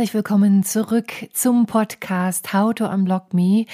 Herzlich willkommen zurück zum Podcast How to Unblock Me.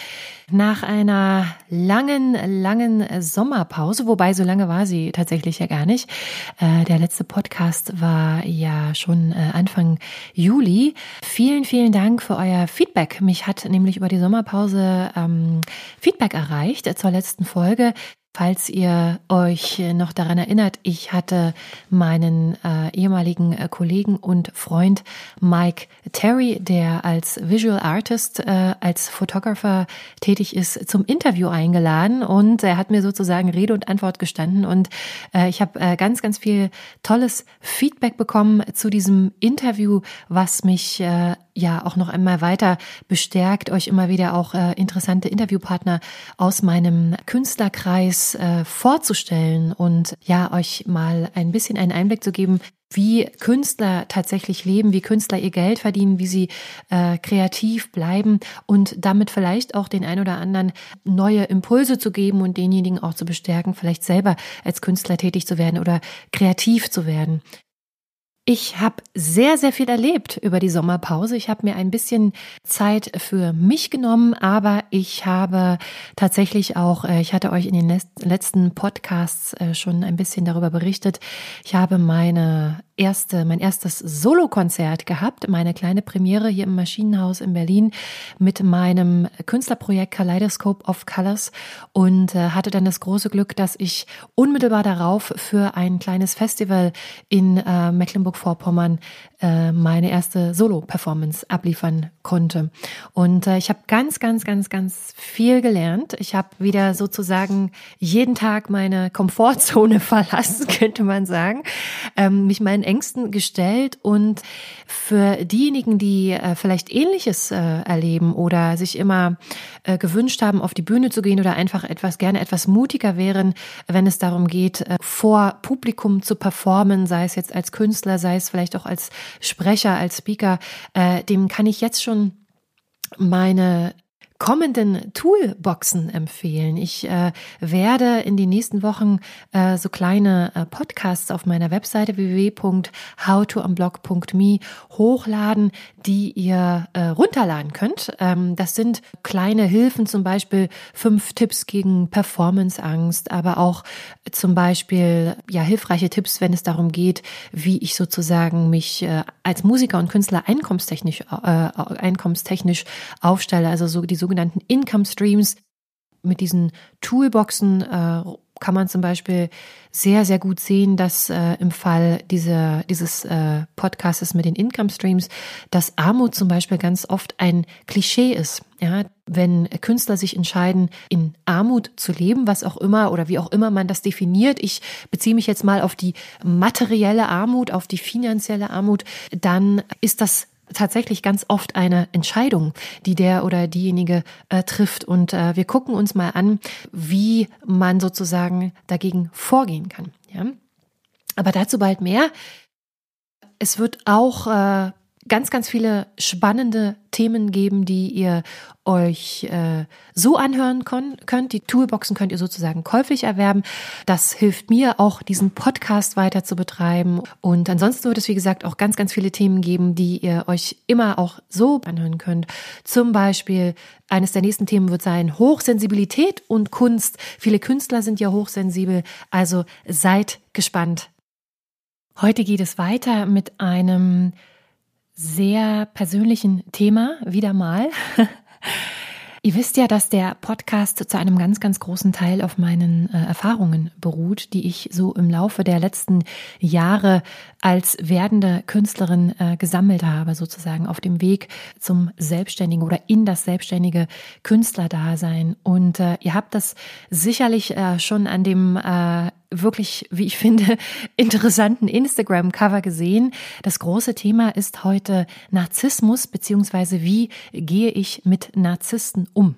Nach einer langen, langen Sommerpause, wobei so lange war sie tatsächlich ja gar nicht. Äh, der letzte Podcast war ja schon äh, Anfang Juli. Vielen, vielen Dank für euer Feedback. Mich hat nämlich über die Sommerpause ähm, Feedback erreicht zur letzten Folge. Falls ihr euch noch daran erinnert, ich hatte meinen äh, ehemaligen äh, Kollegen und Freund Mike Terry, der als Visual Artist, äh, als Photographer tätig ist, zum Interview eingeladen und er hat mir sozusagen Rede und Antwort gestanden und äh, ich habe äh, ganz, ganz viel tolles Feedback bekommen zu diesem Interview, was mich äh, ja auch noch einmal weiter bestärkt, euch immer wieder auch äh, interessante Interviewpartner aus meinem Künstlerkreis äh, vorzustellen und ja, euch mal ein bisschen einen Einblick zu geben, wie Künstler tatsächlich leben, wie Künstler ihr Geld verdienen, wie sie äh, kreativ bleiben und damit vielleicht auch den ein oder anderen neue Impulse zu geben und denjenigen auch zu bestärken, vielleicht selber als Künstler tätig zu werden oder kreativ zu werden. Ich habe sehr, sehr viel erlebt über die Sommerpause. Ich habe mir ein bisschen Zeit für mich genommen, aber ich habe tatsächlich auch, äh, ich hatte euch in den letzten Podcasts äh, schon ein bisschen darüber berichtet, ich habe meine erste, mein erstes Solokonzert gehabt, meine kleine Premiere hier im Maschinenhaus in Berlin mit meinem Künstlerprojekt Kaleidoscope of Colors und äh, hatte dann das große Glück, dass ich unmittelbar darauf für ein kleines Festival in äh, Mecklenburg-Vorpommern äh, meine erste Solo-Performance abliefern konnte. Und äh, ich habe ganz, ganz, ganz, ganz viel gelernt. Ich habe wieder sozusagen jeden Tag meine Komfortzone verlassen, könnte man sagen, ähm, mich meinen Ängsten gestellt und für diejenigen, die äh, vielleicht Ähnliches äh, erleben oder sich immer äh, gewünscht haben, auf die Bühne zu gehen oder einfach etwas gerne etwas mutiger wären, wenn es darum geht, äh, vor Publikum zu performen, sei es jetzt als Künstler, sei es vielleicht auch als Sprecher, als Speaker, äh, dem kann ich jetzt schon meine kommenden Toolboxen empfehlen. Ich äh, werde in den nächsten Wochen äh, so kleine äh, Podcasts auf meiner Webseite www.howtounblock.me hochladen, die ihr äh, runterladen könnt. Ähm, das sind kleine Hilfen, zum Beispiel fünf Tipps gegen Performanceangst, aber auch zum Beispiel ja hilfreiche Tipps, wenn es darum geht, wie ich sozusagen mich äh, als Musiker und Künstler einkommenstechnisch äh, einkommenstechnisch aufstelle, also so die sogenannten Income Streams. Mit diesen Toolboxen äh, kann man zum Beispiel sehr, sehr gut sehen, dass äh, im Fall dieser, dieses äh, Podcasts mit den Income Streams, dass Armut zum Beispiel ganz oft ein Klischee ist. Ja, wenn Künstler sich entscheiden, in Armut zu leben, was auch immer oder wie auch immer man das definiert, ich beziehe mich jetzt mal auf die materielle Armut, auf die finanzielle Armut, dann ist das tatsächlich ganz oft eine Entscheidung, die der oder diejenige äh, trifft. Und äh, wir gucken uns mal an, wie man sozusagen dagegen vorgehen kann. Ja? Aber dazu bald mehr. Es wird auch äh, ganz, ganz viele spannende Themen geben, die ihr euch äh, so anhören könnt. Die Toolboxen könnt ihr sozusagen käuflich erwerben. Das hilft mir auch, diesen Podcast weiter zu betreiben. Und ansonsten wird es, wie gesagt, auch ganz, ganz viele Themen geben, die ihr euch immer auch so anhören könnt. Zum Beispiel eines der nächsten Themen wird sein Hochsensibilität und Kunst. Viele Künstler sind ja hochsensibel, also seid gespannt. Heute geht es weiter mit einem sehr persönlichen Thema, wieder mal. Ihr wisst ja, dass der Podcast zu einem ganz, ganz großen Teil auf meinen äh, Erfahrungen beruht, die ich so im Laufe der letzten Jahre als werdende Künstlerin äh, gesammelt habe, sozusagen auf dem Weg zum Selbstständigen oder in das selbstständige Künstlerdasein. Und äh, ihr habt das sicherlich äh, schon an dem äh, wirklich, wie ich finde, interessanten Instagram-Cover gesehen. Das große Thema ist heute Narzissmus, beziehungsweise wie gehe ich mit Narzissten um?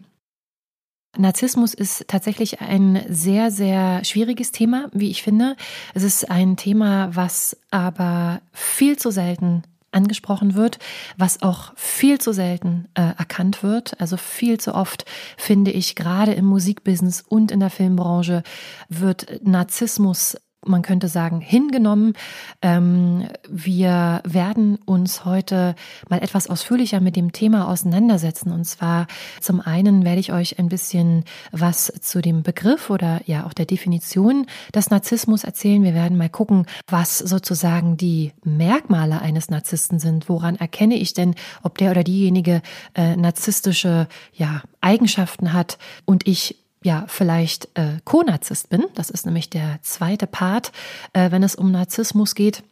Narzissmus ist tatsächlich ein sehr, sehr schwieriges Thema, wie ich finde. Es ist ein Thema, was aber viel zu selten angesprochen wird, was auch viel zu selten äh, erkannt wird. Also viel zu oft finde ich gerade im Musikbusiness und in der Filmbranche wird Narzissmus man könnte sagen, hingenommen. Ähm, wir werden uns heute mal etwas ausführlicher mit dem Thema auseinandersetzen. Und zwar zum einen werde ich euch ein bisschen was zu dem Begriff oder ja auch der Definition des Narzissmus erzählen. Wir werden mal gucken, was sozusagen die Merkmale eines Narzissten sind. Woran erkenne ich denn, ob der oder diejenige äh, narzisstische ja, Eigenschaften hat und ich ja vielleicht äh, Co-Narzisst bin. Das ist nämlich der zweite Part, äh, wenn es um Narzissmus geht.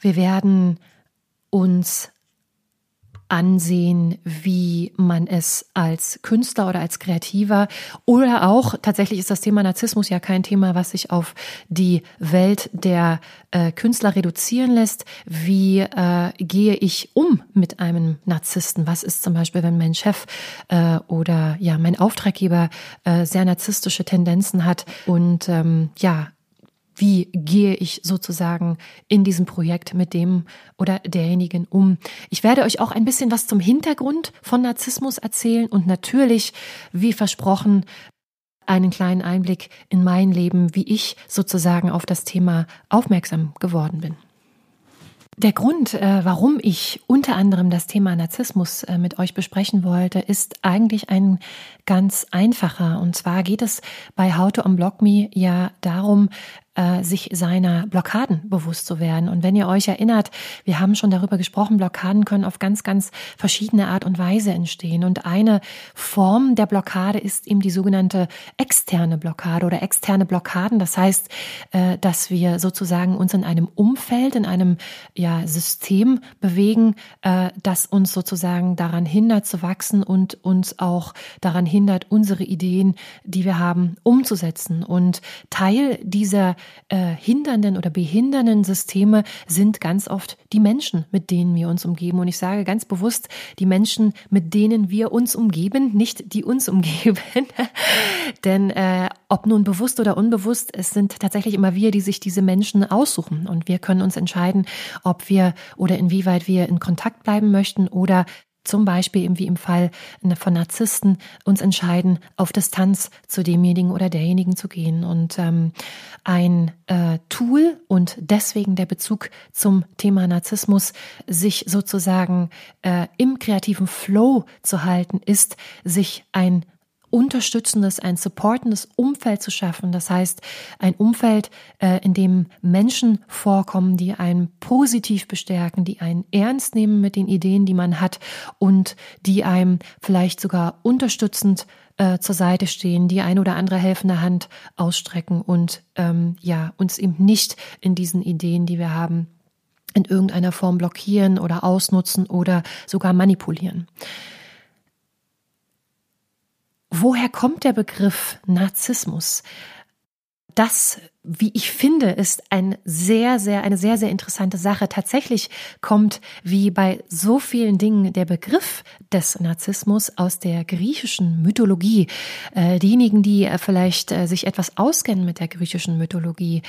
Wir werden uns ansehen, wie man es als Künstler oder als Kreativer oder auch tatsächlich ist das Thema Narzissmus ja kein Thema, was sich auf die Welt der äh, Künstler reduzieren lässt. Wie äh, gehe ich um mit einem Narzissten? Was ist zum Beispiel, wenn mein Chef äh, oder ja mein Auftraggeber äh, sehr narzisstische Tendenzen hat und ähm, ja wie gehe ich sozusagen in diesem Projekt mit dem oder derjenigen um. Ich werde euch auch ein bisschen was zum Hintergrund von Narzissmus erzählen und natürlich, wie versprochen, einen kleinen Einblick in mein Leben, wie ich sozusagen auf das Thema aufmerksam geworden bin. Der Grund, äh, warum ich unter anderem das Thema Narzissmus äh, mit euch besprechen wollte, ist eigentlich ein ganz einfacher. Und zwar geht es bei How to Unblock Me ja darum, äh, sich seiner Blockaden bewusst zu werden. Und wenn ihr euch erinnert, wir haben schon darüber gesprochen, Blockaden können auf ganz, ganz verschiedene Art und Weise entstehen. Und eine Form der Blockade ist eben die sogenannte externe Blockade oder externe Blockaden. Das heißt, äh, dass wir sozusagen uns in einem Umfeld, in einem ja, System bewegen, äh, das uns sozusagen daran hindert zu wachsen und uns auch daran hindert, unsere Ideen, die wir haben, umzusetzen. Und Teil dieser äh, hindernden oder behindernden Systeme sind ganz oft die Menschen, mit denen wir uns umgeben. Und ich sage ganz bewusst, die Menschen, mit denen wir uns umgeben, nicht die uns umgeben. Denn äh, ob nun bewusst oder unbewusst, es sind tatsächlich immer wir, die sich diese Menschen aussuchen. Und wir können uns entscheiden, ob wir oder inwieweit wir in Kontakt bleiben möchten oder zum Beispiel eben wie im Fall von Narzissten uns entscheiden, auf Distanz zu demjenigen oder derjenigen zu gehen. Und ähm, ein äh, Tool und deswegen der Bezug zum Thema Narzissmus, sich sozusagen äh, im kreativen Flow zu halten, ist, sich ein unterstützendes, ein supportendes Umfeld zu schaffen. Das heißt, ein Umfeld, äh, in dem Menschen vorkommen, die einen positiv bestärken, die einen ernst nehmen mit den Ideen, die man hat und die einem vielleicht sogar unterstützend äh, zur Seite stehen, die ein oder andere helfende Hand ausstrecken und ähm, ja uns eben nicht in diesen Ideen, die wir haben, in irgendeiner Form blockieren oder ausnutzen oder sogar manipulieren. Woher kommt der Begriff Narzissmus? Das, wie ich finde, ist ein sehr, sehr, eine sehr, sehr interessante Sache. Tatsächlich kommt, wie bei so vielen Dingen, der Begriff des Narzissmus aus der griechischen Mythologie. Äh, diejenigen, die äh, vielleicht äh, sich etwas auskennen mit der griechischen Mythologie.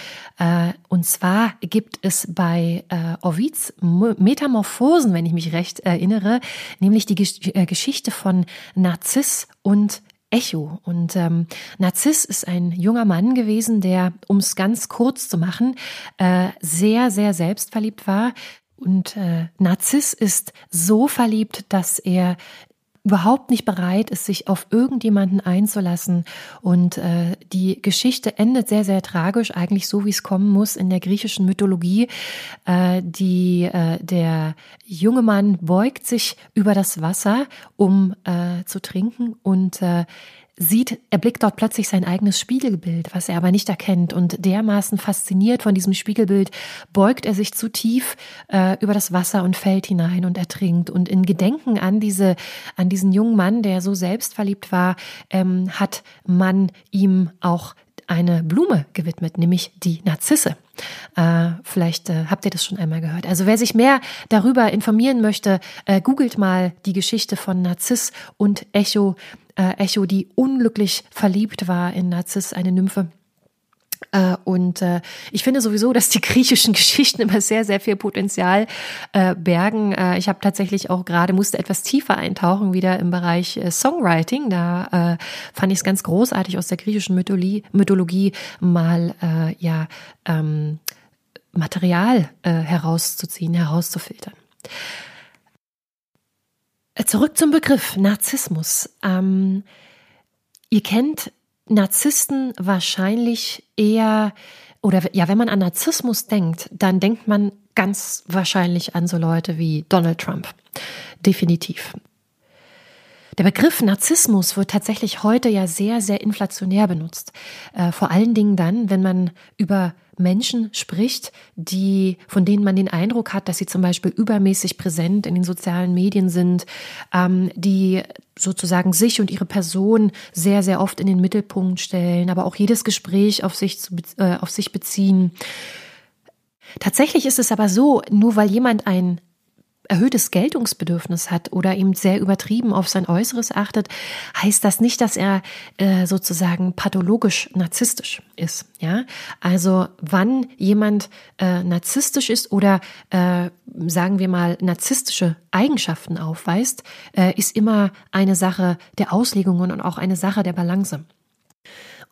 Und zwar gibt es bei Ovids Metamorphosen, wenn ich mich recht erinnere, nämlich die Gesch Geschichte von Narziss und Echo. Und ähm, Narziss ist ein junger Mann gewesen, der, um es ganz kurz zu machen, äh, sehr, sehr selbstverliebt war. Und äh, Narziss ist so verliebt, dass er überhaupt nicht bereit ist, sich auf irgendjemanden einzulassen. Und äh, die Geschichte endet sehr, sehr tragisch, eigentlich so, wie es kommen muss in der griechischen Mythologie. Äh, die, äh, der junge Mann beugt sich über das Wasser, um äh, zu trinken und äh, sieht, er blickt dort plötzlich sein eigenes Spiegelbild, was er aber nicht erkennt. Und dermaßen fasziniert von diesem Spiegelbild beugt er sich zu tief äh, über das Wasser und fällt hinein und ertrinkt. Und in Gedenken an diese, an diesen jungen Mann, der so selbstverliebt war, ähm, hat man ihm auch eine Blume gewidmet, nämlich die Narzisse. Äh, vielleicht äh, habt ihr das schon einmal gehört. Also wer sich mehr darüber informieren möchte, äh, googelt mal die Geschichte von Narziss und Echo äh, Echo, die unglücklich verliebt war in Narziss, eine Nymphe. Äh, und äh, ich finde sowieso, dass die griechischen Geschichten immer sehr, sehr viel Potenzial äh, bergen. Äh, ich habe tatsächlich auch gerade, musste etwas tiefer eintauchen, wieder im Bereich äh, Songwriting. Da äh, fand ich es ganz großartig, aus der griechischen Mythologie, Mythologie mal ja ähm, Material herauszuziehen, herauszufiltern. Zurück zum Begriff Narzissmus. Ähm, ihr kennt Narzissten wahrscheinlich eher, oder ja, wenn man an Narzissmus denkt, dann denkt man ganz wahrscheinlich an so Leute wie Donald Trump. Definitiv. Der Begriff Narzissmus wird tatsächlich heute ja sehr, sehr inflationär benutzt. Äh, vor allen Dingen dann, wenn man über Menschen spricht, die, von denen man den Eindruck hat, dass sie zum Beispiel übermäßig präsent in den sozialen Medien sind, ähm, die sozusagen sich und ihre Person sehr, sehr oft in den Mittelpunkt stellen, aber auch jedes Gespräch auf sich, zu, äh, auf sich beziehen. Tatsächlich ist es aber so, nur weil jemand ein erhöhtes Geltungsbedürfnis hat oder eben sehr übertrieben auf sein Äußeres achtet, heißt das nicht, dass er äh, sozusagen pathologisch narzisstisch ist. Ja, also wann jemand äh, narzisstisch ist oder äh, sagen wir mal narzisstische Eigenschaften aufweist, äh, ist immer eine Sache der Auslegungen und auch eine Sache der Balance.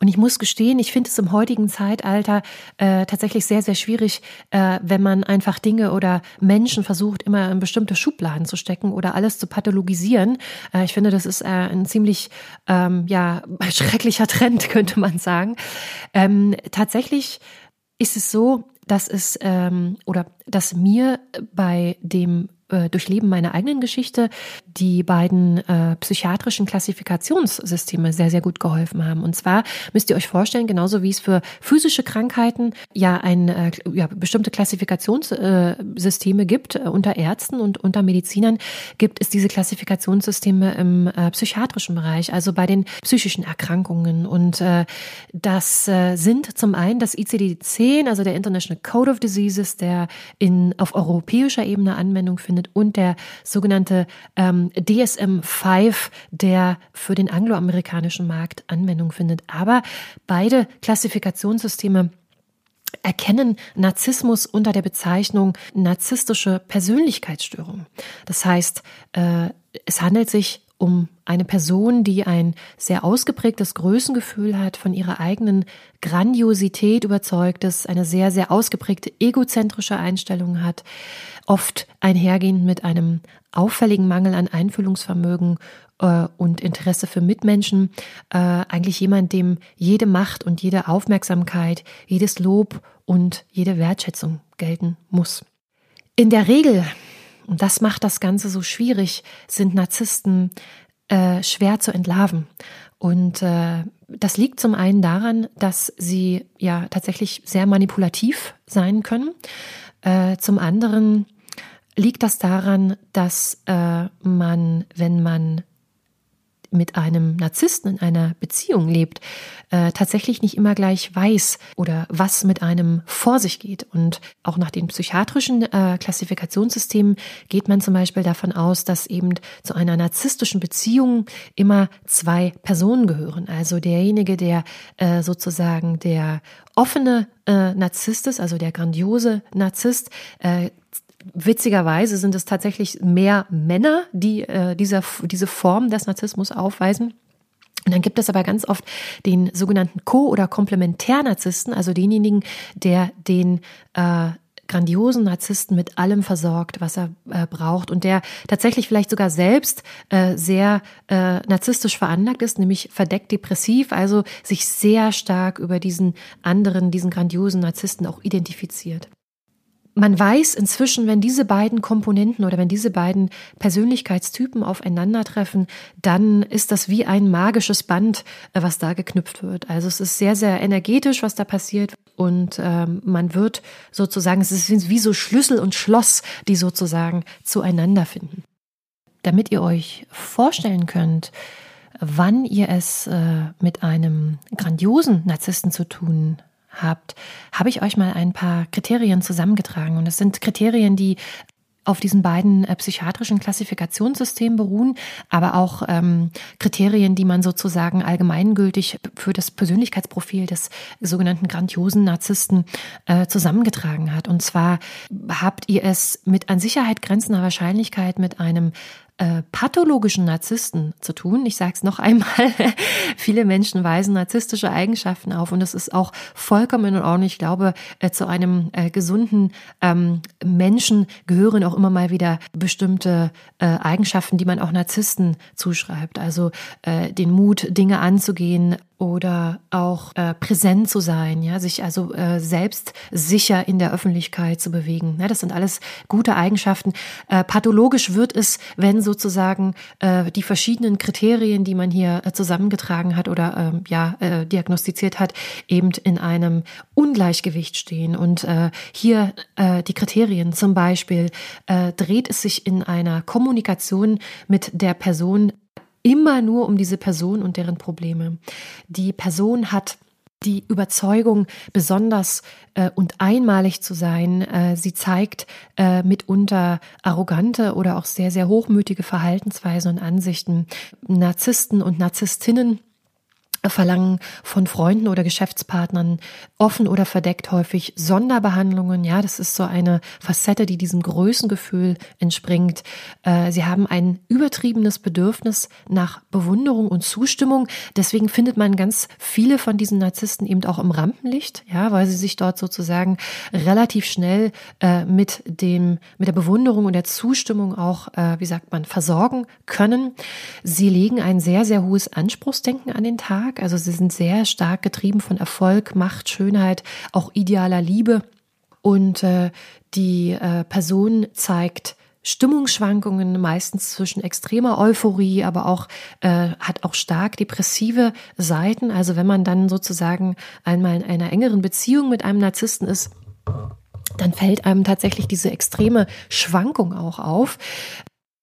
Und ich muss gestehen, ich finde es im heutigen Zeitalter äh, tatsächlich sehr, sehr schwierig, äh, wenn man einfach Dinge oder Menschen versucht, immer in bestimmte Schubladen zu stecken oder alles zu pathologisieren. Äh, ich finde, das ist äh, ein ziemlich ähm, ja, schrecklicher Trend, könnte man sagen. Ähm, tatsächlich ist es so, dass es ähm, oder dass mir bei dem äh, Durchleben meiner eigenen Geschichte die beiden äh, psychiatrischen Klassifikationssysteme sehr, sehr gut geholfen haben. Und zwar müsst ihr euch vorstellen, genauso wie es für physische Krankheiten ja ein äh, ja, bestimmte Klassifikationssysteme gibt äh, unter Ärzten und unter Medizinern, gibt es diese Klassifikationssysteme im äh, psychiatrischen Bereich, also bei den psychischen Erkrankungen. Und äh, das äh, sind zum einen das ICD-10, also der International Code of Diseases, der in, auf europäischer Ebene Anwendung findet stattfindet und der sogenannte ähm, DSM-5, der für den angloamerikanischen Markt Anwendung findet. Aber beide Klassifikationssysteme erkennen Narzissmus unter der Bezeichnung narzisstische Persönlichkeitsstörung. Das heißt, äh, es handelt sich um eine Person, die ein sehr ausgeprägtes Größengefühl hat, von ihrer eigenen Grandiosität überzeugt ist, eine sehr, sehr ausgeprägte egozentrische Einstellung hat, oft einhergehend mit einem auffälligen Mangel an Einfühlungsvermögen äh, und Interesse für Mitmenschen, äh, eigentlich jemand, dem jede Macht und jede Aufmerksamkeit, jedes Lob und jede Wertschätzung gelten muss. In der Regel und das macht das Ganze so schwierig, sind Narzissten äh, schwer zu entlarven. Und äh, das liegt zum einen daran, dass sie ja tatsächlich sehr manipulativ sein können. Äh, zum anderen liegt das daran, dass äh, man, wenn man mit einem Narzissten in einer Beziehung lebt, äh, tatsächlich nicht immer gleich weiß oder was mit einem vor sich geht. Und auch nach den psychiatrischen äh, Klassifikationssystemen geht man zum Beispiel davon aus, dass eben zu einer narzisstischen Beziehung immer zwei Personen gehören. Also derjenige, der äh, sozusagen der offene äh, Narzisst ist, also der grandiose Narzisst, äh, Witzigerweise sind es tatsächlich mehr Männer, die äh, dieser, diese Form des Narzissmus aufweisen. Und dann gibt es aber ganz oft den sogenannten Co- oder Komplementärnarzissten, also denjenigen, der den äh, grandiosen Narzissten mit allem versorgt, was er äh, braucht und der tatsächlich vielleicht sogar selbst äh, sehr äh, narzisstisch veranlagt ist, nämlich verdeckt depressiv, also sich sehr stark über diesen anderen, diesen grandiosen Narzissten auch identifiziert man weiß inzwischen, wenn diese beiden Komponenten oder wenn diese beiden Persönlichkeitstypen aufeinandertreffen, dann ist das wie ein magisches Band, äh, was da geknüpft wird. Also es ist sehr, sehr energetisch, was da passiert. Und ähm, man wird sozusagen, es ist wie so Schlüssel und Schloss, die sozusagen zueinander finden. Damit ihr euch vorstellen könnt, wann ihr es äh, mit einem grandiosen Narzissten zu tun habt, habe ich euch mal ein paar Kriterien zusammengetragen. Und es sind Kriterien, die auf diesen beiden äh, psychiatrischen Klassifikationssystemen beruhen, aber auch ähm, Kriterien, die man sozusagen allgemeingültig für das Persönlichkeitsprofil des sogenannten grandiosen Narzissten äh, zusammengetragen hat. Und zwar habt ihr es mit an Sicherheit grenzender Wahrscheinlichkeit mit einem äh, pathologischen Narzissten zu tun. Ich sage es noch einmal, viele Menschen weisen narzisstische Eigenschaften auf und das ist auch vollkommen in Ordnung. Ich glaube, äh, zu einem äh, gesunden ähm, Menschen gehören auch immer mal wieder bestimmte äh, Eigenschaften, die man auch Narzissten zuschreibt. Also äh, den Mut, Dinge anzugehen, oder auch äh, präsent zu sein, ja, sich also äh, selbst sicher in der Öffentlichkeit zu bewegen. Ja, das sind alles gute Eigenschaften. Äh, pathologisch wird es, wenn sozusagen äh, die verschiedenen Kriterien, die man hier äh, zusammengetragen hat oder äh, ja äh, diagnostiziert hat, eben in einem Ungleichgewicht stehen. Und äh, hier äh, die Kriterien zum Beispiel äh, dreht es sich in einer Kommunikation mit der Person immer nur um diese Person und deren Probleme. Die Person hat die Überzeugung, besonders äh, und einmalig zu sein. Äh, sie zeigt äh, mitunter arrogante oder auch sehr, sehr hochmütige Verhaltensweisen und Ansichten. Narzissten und Narzisstinnen verlangen von Freunden oder Geschäftspartnern offen oder verdeckt häufig Sonderbehandlungen. Ja, das ist so eine Facette, die diesem Größengefühl entspringt. Äh, sie haben ein übertriebenes Bedürfnis nach Bewunderung und Zustimmung. Deswegen findet man ganz viele von diesen Narzissten eben auch im Rampenlicht, ja, weil sie sich dort sozusagen relativ schnell äh, mit dem, mit der Bewunderung und der Zustimmung auch, äh, wie sagt man, versorgen können. Sie legen ein sehr, sehr hohes Anspruchsdenken an den Tag stark. Also sie sind sehr stark getrieben von Erfolg, Macht, Schönheit, auch idealer Liebe. Und äh, die äh, Person zeigt Stimmungsschwankungen, meistens zwischen extremer Euphorie, aber auch äh, hat auch stark depressive Seiten. Also wenn man dann sozusagen einmal in einer engeren Beziehung mit einem Narzissten ist, dann fällt einem tatsächlich diese extreme Schwankung auch auf.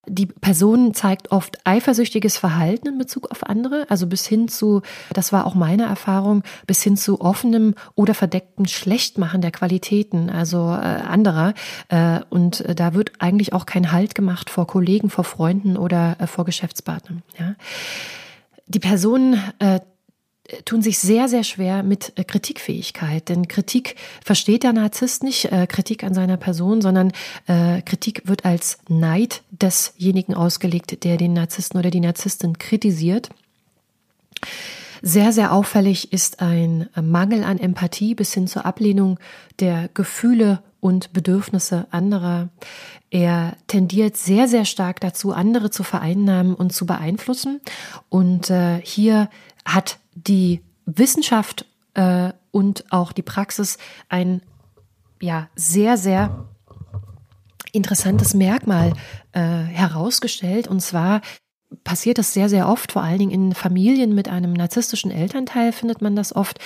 Die Person zeigt oft eifersüchtiges Verhalten in Bezug auf andere, also bis hin zu, das war auch meine Erfahrung, bis hin zu offenem oder verdecktem Schlechtmachen der Qualitäten, also äh, anderer. Äh, und da wird eigentlich auch kein Halt gemacht vor Kollegen, vor Freunden oder äh, vor Geschäftspartnern. Ja. Die Person äh, tun sich sehr, sehr schwer mit äh, Kritikfähigkeit. Denn Kritik versteht der Narzisst nicht, äh, Kritik an seiner Person, sondern äh, Kritik wird als Neid desjenigen ausgelegt, der den Narzissten oder die Narzisstin kritisiert. Sehr, sehr auffällig ist ein Mangel an Empathie bis hin zur Ablehnung der Gefühle und Bedürfnisse anderer. Er tendiert sehr, sehr stark dazu, andere zu vereinnahmen und zu beeinflussen. Und äh, hier hat die Wissenschaft äh, und auch die Praxis ein ja sehr, sehr interessantes Merkmal äh, herausgestellt. Und zwar passiert das sehr, sehr oft, vor allen Dingen in Familien mit einem narzisstischen Elternteil findet man das oft,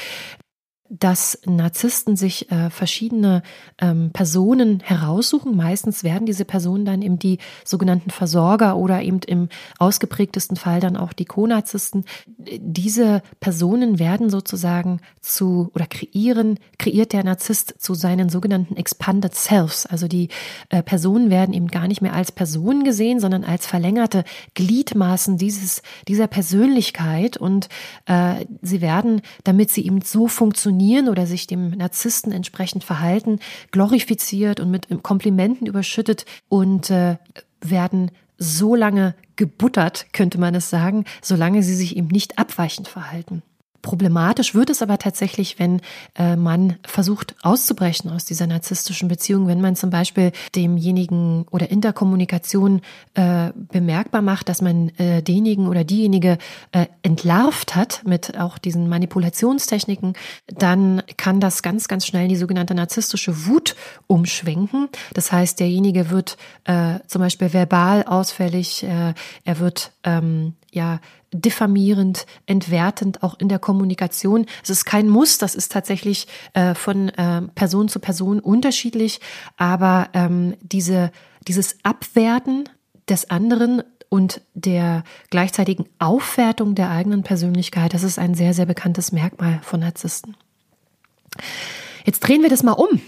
dass Narzissten sich äh, verschiedene ähm, Personen heraussuchen. Meistens werden diese Personen dann eben die sogenannten Versorger oder eben im ausgeprägtesten Fall dann auch die Co-Narzissten. Diese Personen werden sozusagen zu oder kreieren, kreiert der Narzisst zu seinen sogenannten Expanded Selves. Also die äh, Personen werden eben gar nicht mehr als Personen gesehen, sondern als verlängerte Gliedmaßen dieses, dieser Persönlichkeit und äh, sie werden, damit sie eben so funktionieren, funktionieren oder sich dem Narzissten entsprechend verhalten, glorifiziert und mit Komplimenten überschüttet und äh, werden so lange gebuttert, könnte man es sagen, solange sie sich eben nicht abweichend verhalten. Problematisch wird es aber tatsächlich, wenn äh, man versucht auszubrechen aus dieser narzisstischen Beziehung, wenn man zum Beispiel demjenigen oder in der Kommunikation äh, bemerkbar macht, dass man äh, denjenigen oder diejenige äh, entlarvt hat mit auch diesen Manipulationstechniken, dann kann das ganz, ganz schnell die sogenannte narzisstische Wut umschwenken. Das heißt, derjenige wird äh, zum Beispiel verbal ausfällig, äh, er wird ähm, ja diffamierend, entwertend, auch in der Kommunikation. Es ist kein Muss, das ist tatsächlich äh, von äh, Person zu Person unterschiedlich, aber ähm, diese, dieses Abwerten des anderen und der gleichzeitigen Aufwertung der eigenen Persönlichkeit, das ist ein sehr, sehr bekanntes Merkmal von Narzissten. Jetzt drehen wir das mal um.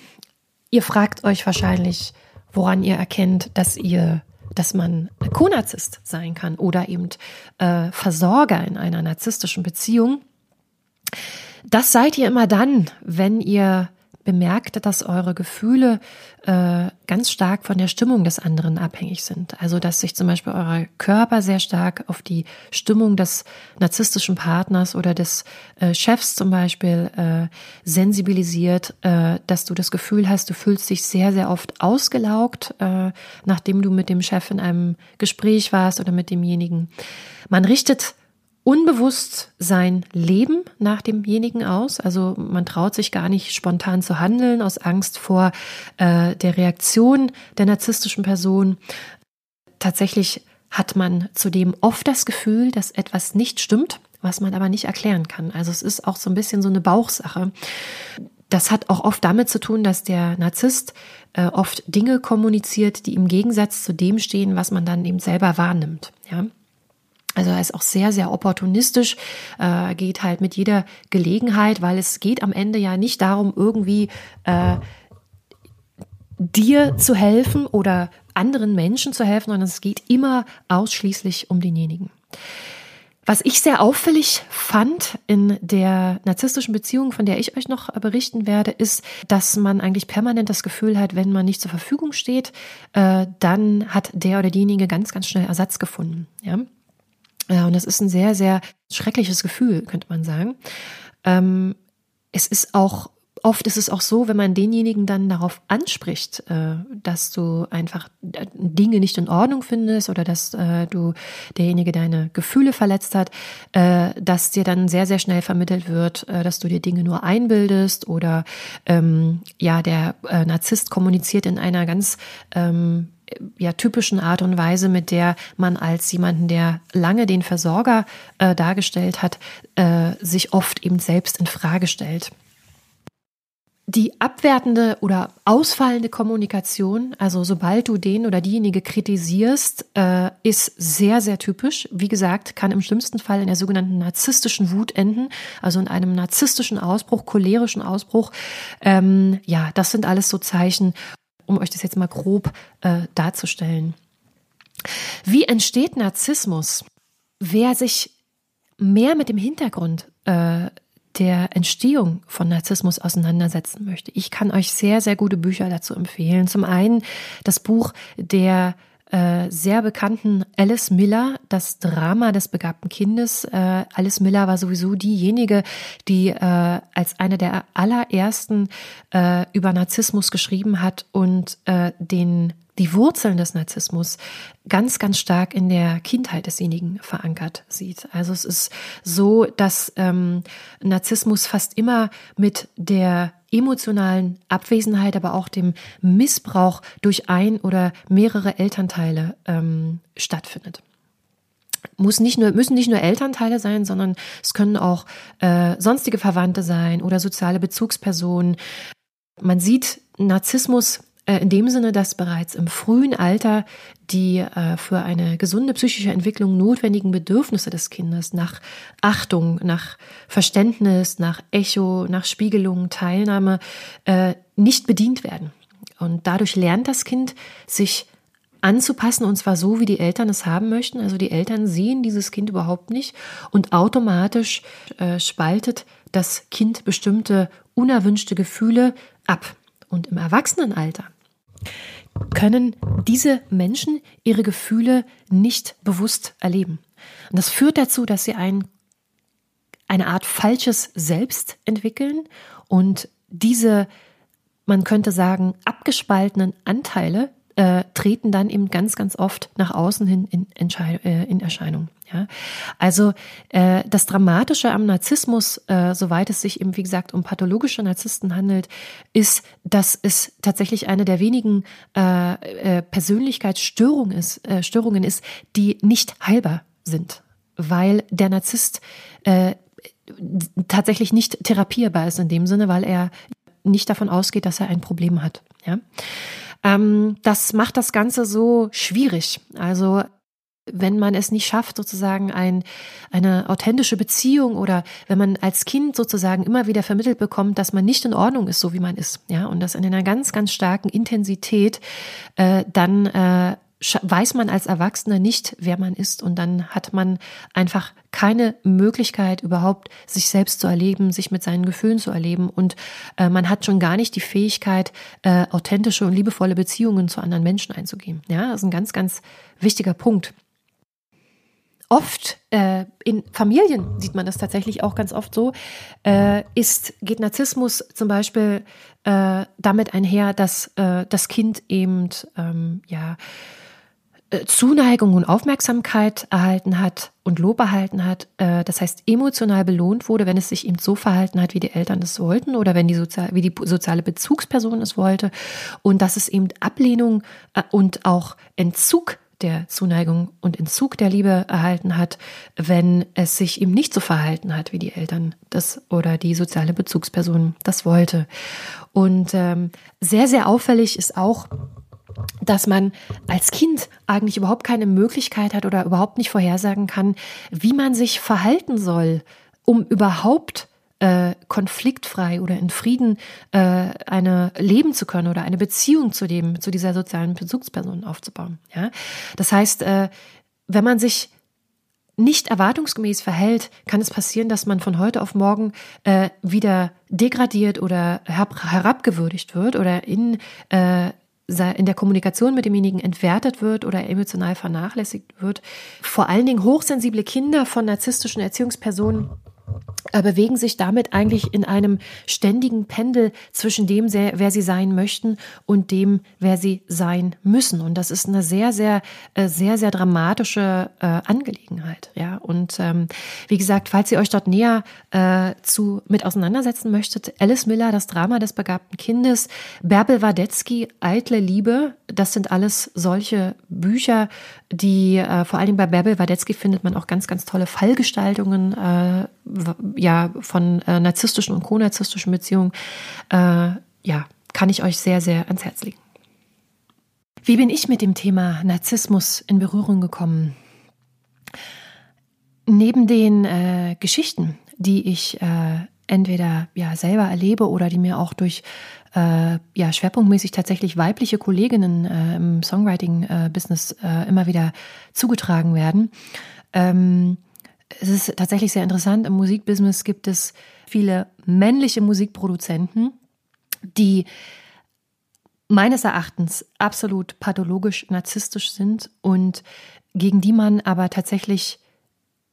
Ihr fragt euch wahrscheinlich, woran ihr erkennt, dass ihr dass man Konarzist sein kann oder eben äh, Versorger in einer narzisstischen Beziehung. Das seid ihr immer dann, wenn ihr bemerkt, dass eure Gefühle äh, ganz stark von der Stimmung des anderen abhängig sind. Also dass sich zum Beispiel euer Körper sehr stark auf die Stimmung des narzisstischen Partners oder des äh, Chefs zum Beispiel äh, sensibilisiert, äh, dass du das Gefühl hast, du fühlst dich sehr, sehr oft ausgelaugt, äh, nachdem du mit dem Chef in einem Gespräch warst oder mit demjenigen. Man richtet unbewusst sein Leben nach demjenigen aus. Also man traut sich gar nicht spontan zu handeln aus Angst vor äh, der Reaktion der narzisstischen Person. Tatsächlich hat man zudem oft das Gefühl, dass etwas nicht stimmt, was man aber nicht erklären kann. Also es ist auch so ein bisschen so eine Bauchsache. Das hat auch oft damit zu tun, dass der Narzisst äh, oft Dinge kommuniziert, die im Gegensatz zu dem stehen, was man dann eben selber wahrnimmt. Ja. Also er ist auch sehr, sehr opportunistisch, äh, geht halt mit jeder Gelegenheit, weil es geht am Ende ja nicht darum, irgendwie äh, dir zu helfen oder anderen Menschen zu helfen, sondern es geht immer ausschließlich um denjenigen. Was ich sehr auffällig fand in der narzisstischen Beziehung, von der ich euch noch berichten werde, ist, dass man eigentlich permanent das Gefühl hat, wenn man nicht zur Verfügung steht, äh, dann hat der oder diejenige ganz, ganz schnell Ersatz gefunden. Ja? Ja, und das ist ein sehr, sehr schreckliches Gefühl, könnte man sagen. Ähm, es ist auch oft ist es auch so, wenn man denjenigen dann darauf anspricht, äh, dass du einfach äh, Dinge nicht in Ordnung findest oder dass äh, du derjenige deine Gefühle verletzt hat, äh, dass dir dann sehr, sehr schnell vermittelt wird, äh, dass du dir Dinge nur einbildest oder ähm, ja, der äh, Narzisst kommuniziert in einer ganz ähm, ja, typischen Art und Weise, mit der man als jemanden, der lange den Versorger äh, dargestellt hat, äh, sich oft eben selbst in Frage stellt. Die abwertende oder ausfallende Kommunikation, also sobald du den oder diejenige kritisierst, äh, ist sehr, sehr typisch. Wie gesagt, kann im schlimmsten Fall in der sogenannten narzisstischen Wut enden, also in einem narzisstischen Ausbruch, cholerischen Ausbruch. Ähm, ja, das sind alles so Zeichen um euch das jetzt mal grob äh, darzustellen. Wie entsteht Narzissmus? Wer sich mehr mit dem Hintergrund äh, der Entstehung von Narzissmus auseinandersetzen möchte, ich kann euch sehr, sehr gute Bücher dazu empfehlen. Zum einen das Buch der äh, sehr bekannten Alice Miller, das Drama des begabten Kindes. Äh, Alice Miller war sowieso diejenige, die äh, als eine der allerersten äh, über Narzissmus geschrieben hat und äh, den die Wurzeln des Narzissmus ganz, ganz stark in der Kindheit desjenigen verankert sieht. Also es ist so, dass ähm, Narzissmus fast immer mit der emotionalen Abwesenheit, aber auch dem Missbrauch durch ein oder mehrere Elternteile ähm, stattfindet muss nicht nur, müssen nicht nur Elternteile sein, sondern es können auch äh, sonstige Verwandte sein oder soziale Bezugspersonen. Man sieht Narzissmus in dem Sinne, dass bereits im frühen Alter die äh, für eine gesunde psychische Entwicklung notwendigen Bedürfnisse des Kindes nach Achtung, nach Verständnis, nach Echo, nach Spiegelung, Teilnahme äh, nicht bedient werden. Und dadurch lernt das Kind sich anzupassen und zwar so, wie die Eltern es haben möchten. Also die Eltern sehen dieses Kind überhaupt nicht und automatisch äh, spaltet das Kind bestimmte unerwünschte Gefühle ab. Und im Erwachsenenalter können diese Menschen ihre Gefühle nicht bewusst erleben. Und das führt dazu, dass sie ein eine Art falsches Selbst entwickeln und diese, man könnte sagen, abgespaltenen Anteile äh, treten dann eben ganz, ganz oft nach außen hin in, äh, in Erscheinung. Ja? Also äh, das Dramatische am Narzissmus, äh, soweit es sich eben, wie gesagt, um pathologische Narzissten handelt, ist, dass es tatsächlich eine der wenigen äh, äh, Persönlichkeitsstörungen ist, Störungen ist, die nicht heilbar sind, weil der Narzisst tatsächlich nicht therapierbar ist in dem Sinne, weil er nicht davon ausgeht, dass er ein Problem hat. Ja? Ähm, das macht das Ganze so schwierig. Also wenn man es nicht schafft, sozusagen ein, eine authentische Beziehung oder wenn man als Kind sozusagen immer wieder vermittelt bekommt, dass man nicht in Ordnung ist, so wie man ist, ja, und das in einer ganz, ganz starken Intensität, äh, dann äh, weiß man als Erwachsener nicht, wer man ist und dann hat man einfach keine Möglichkeit überhaupt, sich selbst zu erleben, sich mit seinen Gefühlen zu erleben und äh, man hat schon gar nicht die Fähigkeit, äh, authentische und liebevolle Beziehungen zu anderen Menschen einzugehen. Ja, das ist ein ganz, ganz wichtiger Punkt. Oft äh, in Familien sieht man das tatsächlich auch ganz oft so, äh, ist geht Narzissmus zum Beispiel äh, damit einher, dass äh, das Kind eben ähm, ja Zuneigung und Aufmerksamkeit erhalten hat und Lob erhalten hat, äh, das heißt emotional belohnt wurde, wenn es sich eben so verhalten hat, wie die Eltern es wollten oder wenn die sozial, wie die soziale Bezugsperson es wollte und dass es eben Ablehnung äh, und auch Entzug der Zuneigung und Entzug der Liebe erhalten hat, wenn es sich eben nicht so verhalten hat, wie die Eltern das oder die soziale Bezugsperson das wollte. Und ähm, sehr, sehr auffällig ist auch, dass man als Kind eigentlich überhaupt keine Möglichkeit hat oder überhaupt nicht vorhersagen kann, wie man sich verhalten soll, um überhaupt äh, konfliktfrei oder in Frieden äh, eine leben zu können oder eine Beziehung zu dem zu dieser sozialen Bezugsperson aufzubauen. Ja, das heißt, äh, wenn man sich nicht erwartungsgemäß verhält, kann es passieren, dass man von heute auf morgen äh, wieder degradiert oder herabgewürdigt wird oder in äh, in der Kommunikation mit demjenigen entwertet wird oder emotional vernachlässigt wird. Vor allen Dingen hochsensible Kinder von narzisstischen Erziehungspersonen bewegen sich damit eigentlich in einem ständigen Pendel zwischen dem, wer sie sein möchten und dem, wer sie sein müssen. Und das ist eine sehr, sehr, äh, sehr, sehr dramatische äh, Angelegenheit. Ja, und ähm, wie gesagt, falls ihr euch dort näher äh, zu mit auseinandersetzen möchtet, Alice Miller, das Drama des begabten Kindes, Bärbel Wadetzky, Eitle Liebe, das sind alles solche Bücher, die äh, vor allen Dingen bei Bärbel Wadetzky findet man auch ganz, ganz tolle Fallgestaltungen äh, ja von äh, narzisstischen und konarzisstischen Beziehungen, äh, ja, kann ich euch sehr, sehr ans Herz legen. Wie bin ich mit dem Thema Narzissmus in Berührung gekommen? Neben den äh, Geschichten, die ich äh, entweder ja selber erlebe oder die mir auch durch äh, ja schwerpunktmäßig tatsächlich weibliche Kolleginnen äh, im Songwriting-Business äh, immer wieder zugetragen werden, ähm, es ist tatsächlich sehr interessant. Im Musikbusiness gibt es viele männliche Musikproduzenten, die meines Erachtens absolut pathologisch narzisstisch sind und gegen die man aber tatsächlich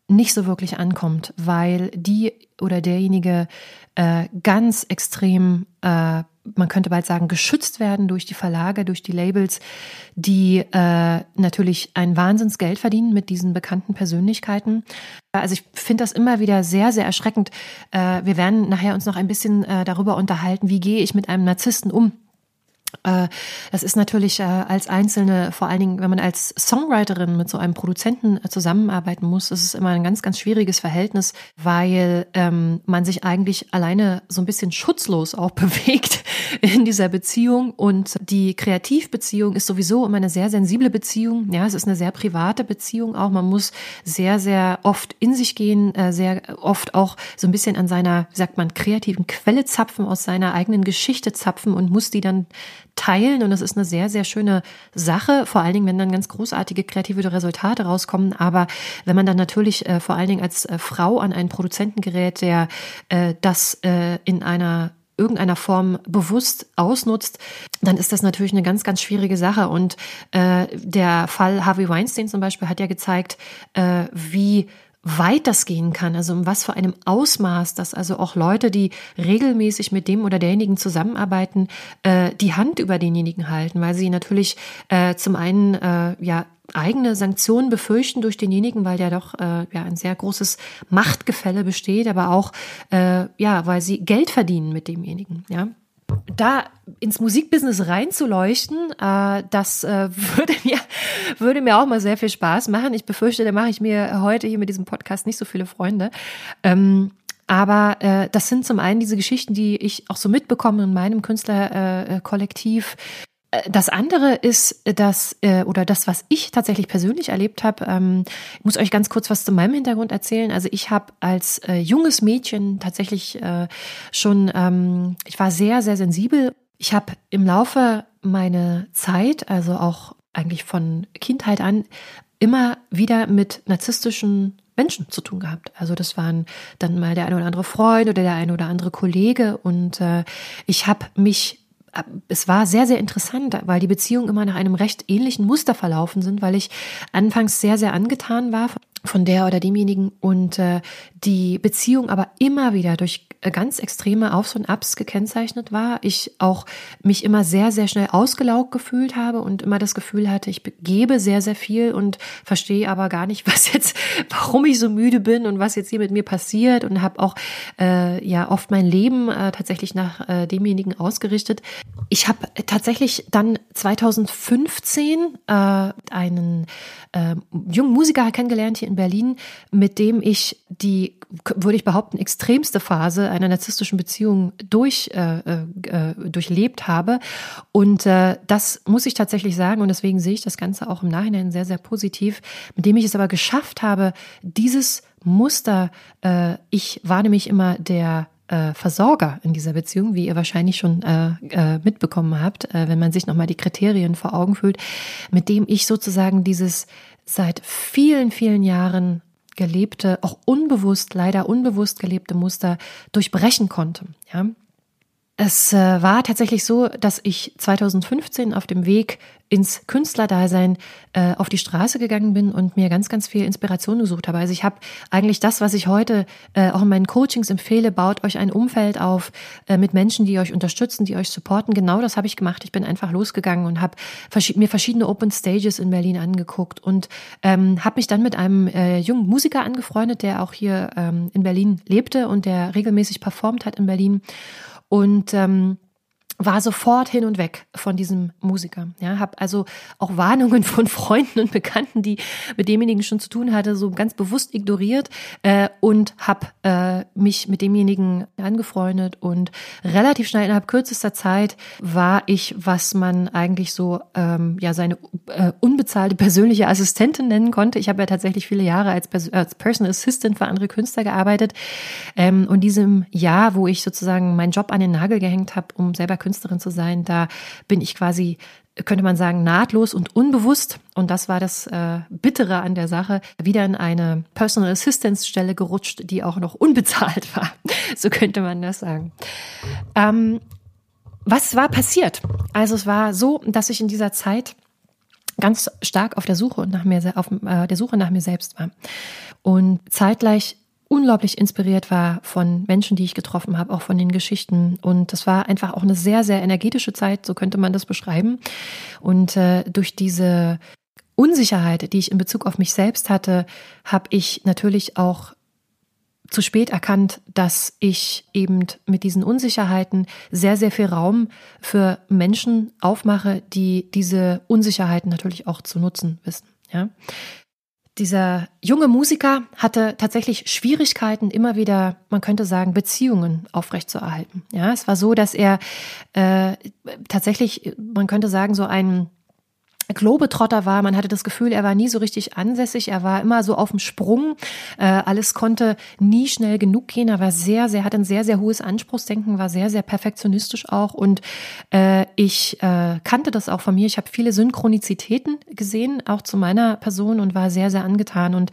nicht so wirklich ankommt, weil die oder derjenige äh, ganz extrem äh, man könnte bald sagen, geschützt werden durch die Verlage, durch die Labels, die äh, natürlich ein Wahnsinnsgeld verdienen mit diesen bekannten Persönlichkeiten. Also ich finde das immer wieder sehr, sehr erschreckend. Äh, wir werden nachher uns noch ein bisschen äh, darüber unterhalten, wie gehe ich mit einem Narzissten um. Äh, das ist natürlich äh, als Einzelne, vor allen Dingen, wenn man als Songwriterin mit so einem Produzenten äh, zusammenarbeiten muss, ist es immer ein ganz, ganz schwieriges Verhältnis, weil ähm, man sich eigentlich alleine so ein bisschen schutzlos auch bewegt in dieser Beziehung. Und die Kreativbeziehung ist sowieso immer eine sehr sensible Beziehung. Ja, es ist eine sehr private Beziehung auch. Man muss sehr, sehr oft in sich gehen, sehr oft auch so ein bisschen an seiner, wie sagt man, kreativen Quelle zapfen, aus seiner eigenen Geschichte zapfen und muss die dann teilen und das ist eine sehr, sehr schöne Sache, vor allen Dingen, wenn dann ganz großartige kreative Resultate rauskommen. Aber wenn man dann natürlich äh, vor allen Dingen als äh, Frau an einen Produzenten gerät, der äh, das äh, in einer irgendeiner Form bewusst ausnutzt, dann ist das natürlich eine ganz, ganz schwierige Sache. Und äh, der Fall Harvey Weinstein zum Beispiel hat ja gezeigt, äh, wie weit das gehen kann, also um was für einem Ausmaß, dass also auch Leute, die regelmäßig mit dem oder derjenigen zusammenarbeiten, äh, die Hand über denjenigen halten, weil sie natürlich äh, zum einen äh, ja eigene Sanktionen befürchten durch denjenigen, weil ja doch äh, ja ein sehr großes Machtgefälle besteht, aber auch äh, ja, weil sie Geld verdienen mit demjenigen, ja da ins Musikbusiness reinzuleuchten, äh, das äh, würde mir würde mir auch mal sehr viel Spaß machen. Ich befürchte, da mache ich mir heute hier mit diesem Podcast nicht so viele Freunde. Ähm, aber äh, das sind zum einen diese Geschichten, die ich auch so mitbekomme in meinem Künstlerkollektiv, das andere ist das, äh, oder das, was ich tatsächlich persönlich erlebt habe. Ähm, ich muss euch ganz kurz was zu meinem Hintergrund erzählen. Also ich habe als äh, junges Mädchen tatsächlich schon, ähm, ich war sehr, sehr sensibel. Ich habe im Laufe meiner Zeit, also auch eigentlich von Kindheit an, immer wieder mit narzisstischen Menschen zu tun gehabt. Also das waren dann mal der eine oder andere Freund oder der eine oder andere Kollege und äh, ich habe mich es war sehr, sehr interessant, weil die Beziehungen immer nach einem recht ähnlichen Muster verlaufen sind, weil ich anfangs sehr, sehr angetan war von der oder demjenigen und äh, die Beziehung aber immer wieder durch äh, ganz extreme Aufs und Abs gekennzeichnet war. Ich auch mich immer sehr, sehr schnell ausgelaugt gefühlt habe und immer das Gefühl hatte, ich gebe sehr, sehr viel und verstehe aber gar nicht, was jetzt, warum ich so müde bin und was jetzt hier mit mir passiert und habe auch äh, ja oft mein Leben äh, tatsächlich nach äh, demjenigen ausgerichtet. Ich habe tatsächlich dann 2015 äh, einen äh, jungen Musiker kennengelernt hier in Berlin, mit dem ich die, würde ich behaupten, extremste Phase einer narzisstischen Beziehung durch, äh, äh, äh, durchlebt habe. Und äh, das muss ich tatsächlich sagen, und deswegen sehe ich das Ganze auch im Nachhinein sehr, sehr positiv, mit dem ich es aber geschafft habe, dieses Muster, äh, ich war nämlich immer der äh, Versorger in dieser Beziehung, wie ihr wahrscheinlich schon äh, mitbekommen habt, äh, wenn man sich nochmal die Kriterien vor Augen fühlt, mit dem ich sozusagen dieses seit vielen, vielen Jahren gelebte, auch unbewusst, leider unbewusst gelebte Muster durchbrechen konnte. Ja, es äh, war tatsächlich so, dass ich 2015 auf dem Weg ins Künstlerdasein äh, auf die Straße gegangen bin und mir ganz, ganz viel Inspiration gesucht habe. Also ich habe eigentlich das, was ich heute äh, auch in meinen Coachings empfehle, baut euch ein Umfeld auf äh, mit Menschen, die euch unterstützen, die euch supporten. Genau das habe ich gemacht. Ich bin einfach losgegangen und habe vers mir verschiedene Open Stages in Berlin angeguckt und ähm, habe mich dann mit einem äh, jungen Musiker angefreundet, der auch hier ähm, in Berlin lebte und der regelmäßig performt hat in Berlin und ähm, war sofort hin und weg von diesem Musiker. Ja, habe also auch Warnungen von Freunden und Bekannten, die mit demjenigen schon zu tun hatte, so ganz bewusst ignoriert äh, und habe äh, mich mit demjenigen angefreundet und relativ schnell innerhalb kürzester Zeit war ich, was man eigentlich so ähm, ja seine äh, unbezahlte persönliche Assistentin nennen konnte. Ich habe ja tatsächlich viele Jahre als, als Personal Assistant für andere Künstler gearbeitet ähm, und diesem Jahr, wo ich sozusagen meinen Job an den Nagel gehängt habe, um selber Künstlerin zu sein, da bin ich quasi könnte man sagen, nahtlos und unbewusst, und das war das äh, Bittere an der Sache, wieder in eine Personal Assistance Stelle gerutscht, die auch noch unbezahlt war. so könnte man das sagen. Ähm, was war passiert? Also es war so, dass ich in dieser Zeit ganz stark auf der Suche nach mir, auf äh, der Suche nach mir selbst war. Und zeitgleich unglaublich inspiriert war von Menschen, die ich getroffen habe, auch von den Geschichten. Und das war einfach auch eine sehr, sehr energetische Zeit, so könnte man das beschreiben. Und äh, durch diese Unsicherheit, die ich in Bezug auf mich selbst hatte, habe ich natürlich auch zu spät erkannt, dass ich eben mit diesen Unsicherheiten sehr, sehr viel Raum für Menschen aufmache, die diese Unsicherheiten natürlich auch zu nutzen wissen. Ja dieser junge Musiker hatte tatsächlich Schwierigkeiten, immer wieder, man könnte sagen, Beziehungen aufrechtzuerhalten. Ja, es war so, dass er äh, tatsächlich, man könnte sagen, so ein Globetrotter war. Man hatte das Gefühl, er war nie so richtig ansässig. Er war immer so auf dem Sprung. Äh, alles konnte nie schnell genug gehen. Er war sehr, sehr, hat ein sehr, sehr hohes Anspruchsdenken, war sehr, sehr perfektionistisch auch. Und äh, ich äh, kannte das auch von mir. Ich habe viele Synchronizitäten gesehen, auch zu meiner Person und war sehr, sehr angetan. Und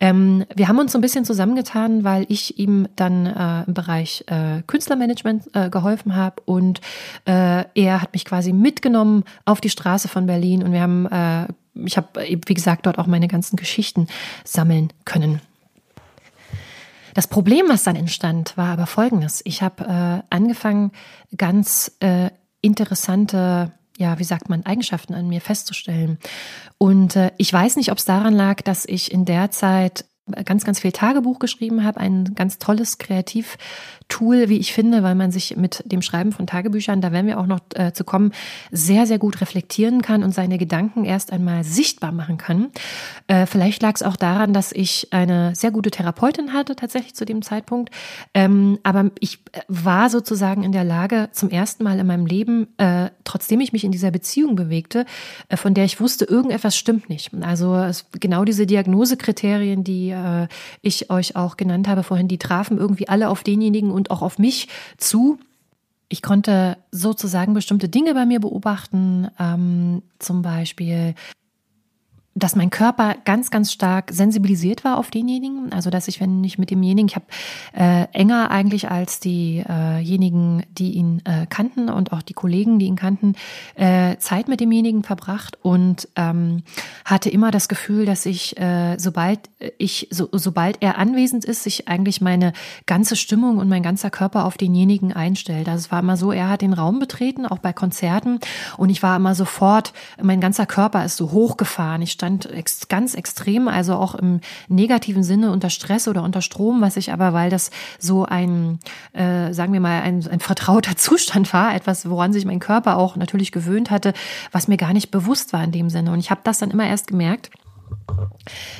ähm, wir haben uns so ein bisschen zusammengetan, weil ich ihm dann äh, im Bereich äh, Künstlermanagement äh, geholfen habe und äh, er hat mich quasi mitgenommen auf die Straße von Berlin und wir haben, äh, ich habe, wie gesagt, dort auch meine ganzen Geschichten sammeln können. Das Problem, was dann entstand, war aber folgendes. Ich habe äh, angefangen, ganz äh, interessante ja, wie sagt man, Eigenschaften an mir festzustellen. Und äh, ich weiß nicht, ob es daran lag, dass ich in der Zeit ganz, ganz viel Tagebuch geschrieben habe, ein ganz tolles Kreativtool, wie ich finde, weil man sich mit dem Schreiben von Tagebüchern, da werden wir auch noch äh, zu kommen, sehr, sehr gut reflektieren kann und seine Gedanken erst einmal sichtbar machen kann. Äh, vielleicht lag es auch daran, dass ich eine sehr gute Therapeutin hatte, tatsächlich zu dem Zeitpunkt. Ähm, aber ich äh, war sozusagen in der Lage, zum ersten Mal in meinem Leben, äh, trotzdem ich mich in dieser Beziehung bewegte, äh, von der ich wusste, irgendetwas stimmt nicht. Also es, genau diese Diagnosekriterien, die äh, ich euch auch genannt habe vorhin, die trafen irgendwie alle auf denjenigen und auch auf mich zu. Ich konnte sozusagen bestimmte Dinge bei mir beobachten, ähm, zum Beispiel dass mein Körper ganz, ganz stark sensibilisiert war auf denjenigen. Also dass ich, wenn ich mit demjenigen, ich habe äh, enger eigentlich als diejenigen, äh die ihn äh, kannten und auch die Kollegen, die ihn kannten, äh, Zeit mit demjenigen verbracht und ähm, hatte immer das Gefühl, dass ich, äh, sobald ich, so, sobald er anwesend ist, sich eigentlich meine ganze Stimmung und mein ganzer Körper auf denjenigen einstellt. Also es war immer so, er hat den Raum betreten, auch bei Konzerten, und ich war immer sofort, mein ganzer Körper ist so hochgefahren. Ich stand stand ex ganz extrem, also auch im negativen Sinne unter Stress oder unter Strom, was ich aber, weil das so ein, äh, sagen wir mal, ein, ein vertrauter Zustand war, etwas, woran sich mein Körper auch natürlich gewöhnt hatte, was mir gar nicht bewusst war in dem Sinne. Und ich habe das dann immer erst gemerkt,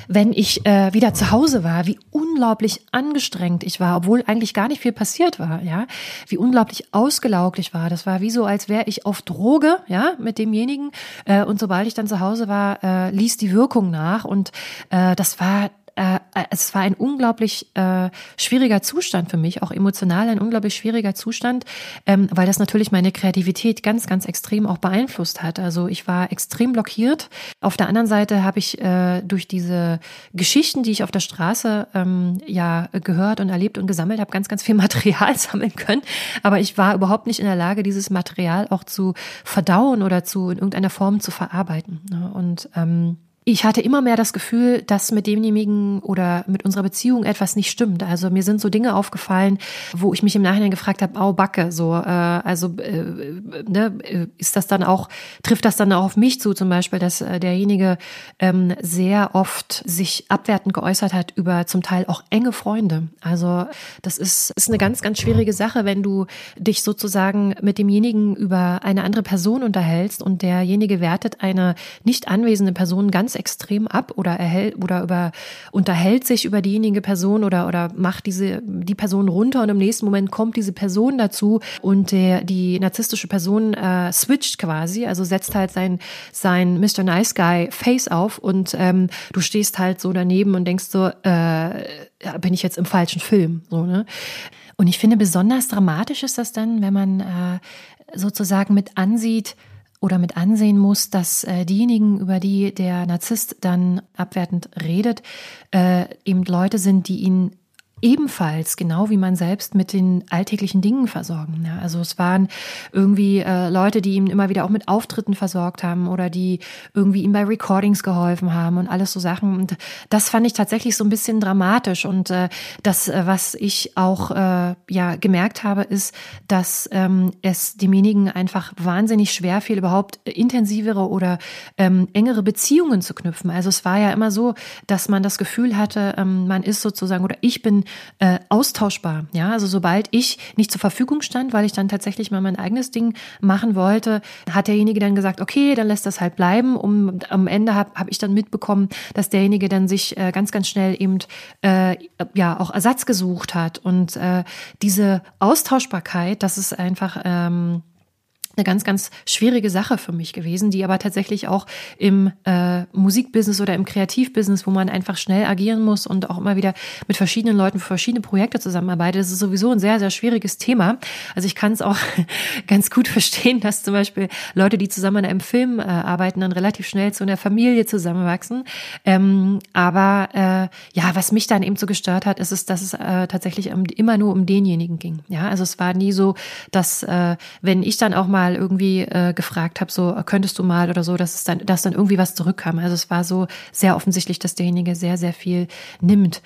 wenn ich äh, wieder zu Hause war, wie unglaublich angestrengt ich war, obwohl eigentlich gar nicht viel passiert war, ja, wie unglaublich ausgelaugt ich war. Das war wie so, als wäre ich auf Droge, ja, mit demjenigen. Äh, und sobald ich dann zu Hause war, äh, ließ die Wirkung nach und äh, das war äh, es war ein unglaublich äh, schwieriger Zustand für mich, auch emotional ein unglaublich schwieriger Zustand, ähm, weil das natürlich meine Kreativität ganz, ganz extrem auch beeinflusst hat. Also ich war extrem blockiert. Auf der anderen Seite habe ich äh, durch diese Geschichten, die ich auf der Straße ähm, ja gehört und erlebt und gesammelt habe, ganz, ganz viel Material sammeln können. Aber ich war überhaupt nicht in der Lage, dieses Material auch zu verdauen oder zu in irgendeiner Form zu verarbeiten. Und ähm, ich hatte immer mehr das Gefühl, dass mit demjenigen oder mit unserer Beziehung etwas nicht stimmt. Also mir sind so Dinge aufgefallen, wo ich mich im Nachhinein gefragt habe, au Backe, so, äh, also äh, ne, ist das dann auch, trifft das dann auch auf mich zu, zum Beispiel, dass äh, derjenige ähm, sehr oft sich abwertend geäußert hat über zum Teil auch enge Freunde. Also das ist, ist eine ganz, ganz schwierige Sache, wenn du dich sozusagen mit demjenigen über eine andere Person unterhältst und derjenige wertet eine nicht anwesende Person ganz extrem ab oder erhält oder über unterhält sich über diejenige Person oder oder macht diese die Person runter und im nächsten Moment kommt diese Person dazu und der die narzisstische Person äh, switcht quasi, also setzt halt sein sein Mr. Nice Guy Face auf und ähm, du stehst halt so daneben und denkst so äh, bin ich jetzt im falschen Film so ne und ich finde besonders dramatisch ist das dann, wenn man äh, sozusagen mit ansieht, oder mit ansehen muss, dass äh, diejenigen, über die der Narzisst dann abwertend redet, äh, eben Leute sind, die ihn ebenfalls, genau wie man selbst, mit den alltäglichen Dingen versorgen. Ja, also es waren irgendwie äh, Leute, die ihm immer wieder auch mit Auftritten versorgt haben oder die irgendwie ihm bei Recordings geholfen haben und alles so Sachen. Und das fand ich tatsächlich so ein bisschen dramatisch. Und äh, das, äh, was ich auch äh, ja gemerkt habe, ist, dass ähm, es demjenigen einfach wahnsinnig schwer fiel, überhaupt intensivere oder ähm, engere Beziehungen zu knüpfen. Also es war ja immer so, dass man das Gefühl hatte, ähm, man ist sozusagen oder ich bin äh, austauschbar. Ja, also sobald ich nicht zur Verfügung stand, weil ich dann tatsächlich mal mein eigenes Ding machen wollte, hat derjenige dann gesagt, okay, dann lässt das halt bleiben. Um, am Ende habe hab ich dann mitbekommen, dass derjenige dann sich äh, ganz, ganz schnell eben äh, ja auch Ersatz gesucht hat. Und äh, diese Austauschbarkeit, das ist einfach ähm, eine ganz, ganz schwierige Sache für mich gewesen, die aber tatsächlich auch im äh, Musikbusiness oder im Kreativbusiness, wo man einfach schnell agieren muss und auch immer wieder mit verschiedenen Leuten für verschiedene Projekte zusammenarbeitet, das ist sowieso ein sehr, sehr schwieriges Thema. Also ich kann es auch ganz gut verstehen, dass zum Beispiel Leute, die zusammen an einem Film äh, arbeiten, dann relativ schnell zu einer Familie zusammenwachsen. Ähm, aber äh, ja, was mich dann eben so gestört hat, ist es, dass es äh, tatsächlich immer nur um denjenigen ging. Ja, also es war nie so, dass äh, wenn ich dann auch mal mal irgendwie äh, gefragt habe, so könntest du mal oder so, dass es dann, dass dann irgendwie was zurückkam. Also es war so sehr offensichtlich, dass derjenige sehr, sehr viel nimmt.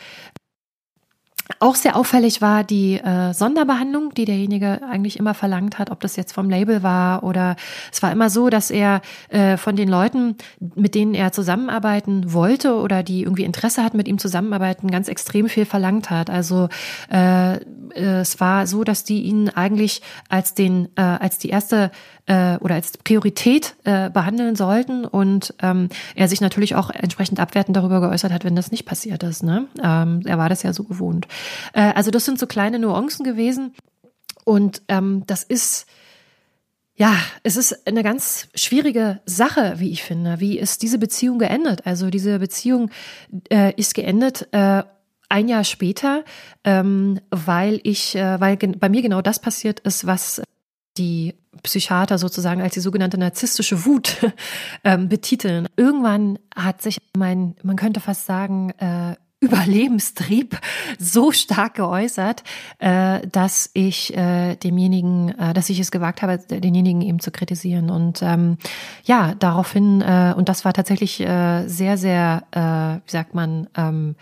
Auch sehr auffällig war die äh, Sonderbehandlung, die derjenige eigentlich immer verlangt hat, ob das jetzt vom Label war oder es war immer so, dass er äh, von den Leuten, mit denen er zusammenarbeiten wollte oder die irgendwie Interesse hatten, mit ihm zusammenarbeiten, ganz extrem viel verlangt hat. Also äh, äh es war so, dass die ihn eigentlich als den äh, als die erste äh, oder als Priorität äh, behandeln sollten und ähm, er sich natürlich auch entsprechend abwertend darüber geäußert hat, wenn das nicht passiert ist. Ne? Ähm, er war das ja so gewohnt. Äh, also das sind so kleine Nuancen gewesen und ähm, das ist ja, es ist eine ganz schwierige Sache, wie ich finde. Wie ist diese Beziehung geendet? Also diese Beziehung äh, ist geendet. Äh, ein Jahr später, ähm, weil ich, äh, weil bei mir genau das passiert ist, was die Psychiater sozusagen als die sogenannte narzisstische Wut ähm, betiteln. Irgendwann hat sich mein, man könnte fast sagen, äh, Überlebenstrieb so stark geäußert, äh, dass ich äh, demjenigen, äh, dass ich es gewagt habe, denjenigen eben zu kritisieren. Und ähm, ja, daraufhin, und das war tatsächlich sehr, sehr, wie sagt man, ähm,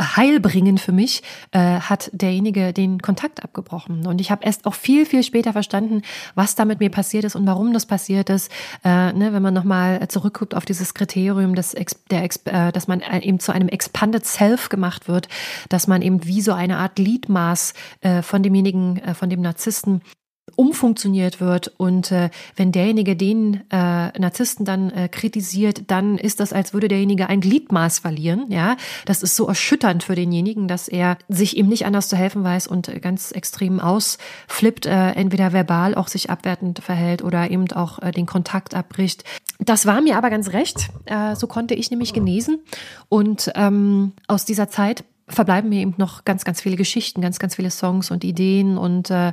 heilbringend für mich, äh, hat derjenige den Kontakt abgebrochen. Und ich habe erst auch viel, viel später verstanden, was da mit mir passiert ist und warum das passiert ist. Äh, ne, wenn man nochmal zurückguckt auf dieses Kriterium, dass, der, äh, dass man eben zu einem Expanded Self gemacht wird, dass man eben wie so eine Art Gliedmaß äh, von demjenigen, äh, von dem Narzissten umfunktioniert wird und äh, wenn derjenige den äh, Narzissten dann äh, kritisiert, dann ist das, als würde derjenige ein Gliedmaß verlieren. Ja, das ist so erschütternd für denjenigen, dass er sich ihm nicht anders zu helfen weiß und ganz extrem ausflippt, äh, entweder verbal auch sich abwertend verhält oder eben auch äh, den Kontakt abbricht. Das war mir aber ganz recht. Äh, so konnte ich nämlich genesen und ähm, aus dieser Zeit verbleiben mir eben noch ganz, ganz viele Geschichten, ganz, ganz viele Songs und Ideen. Und äh,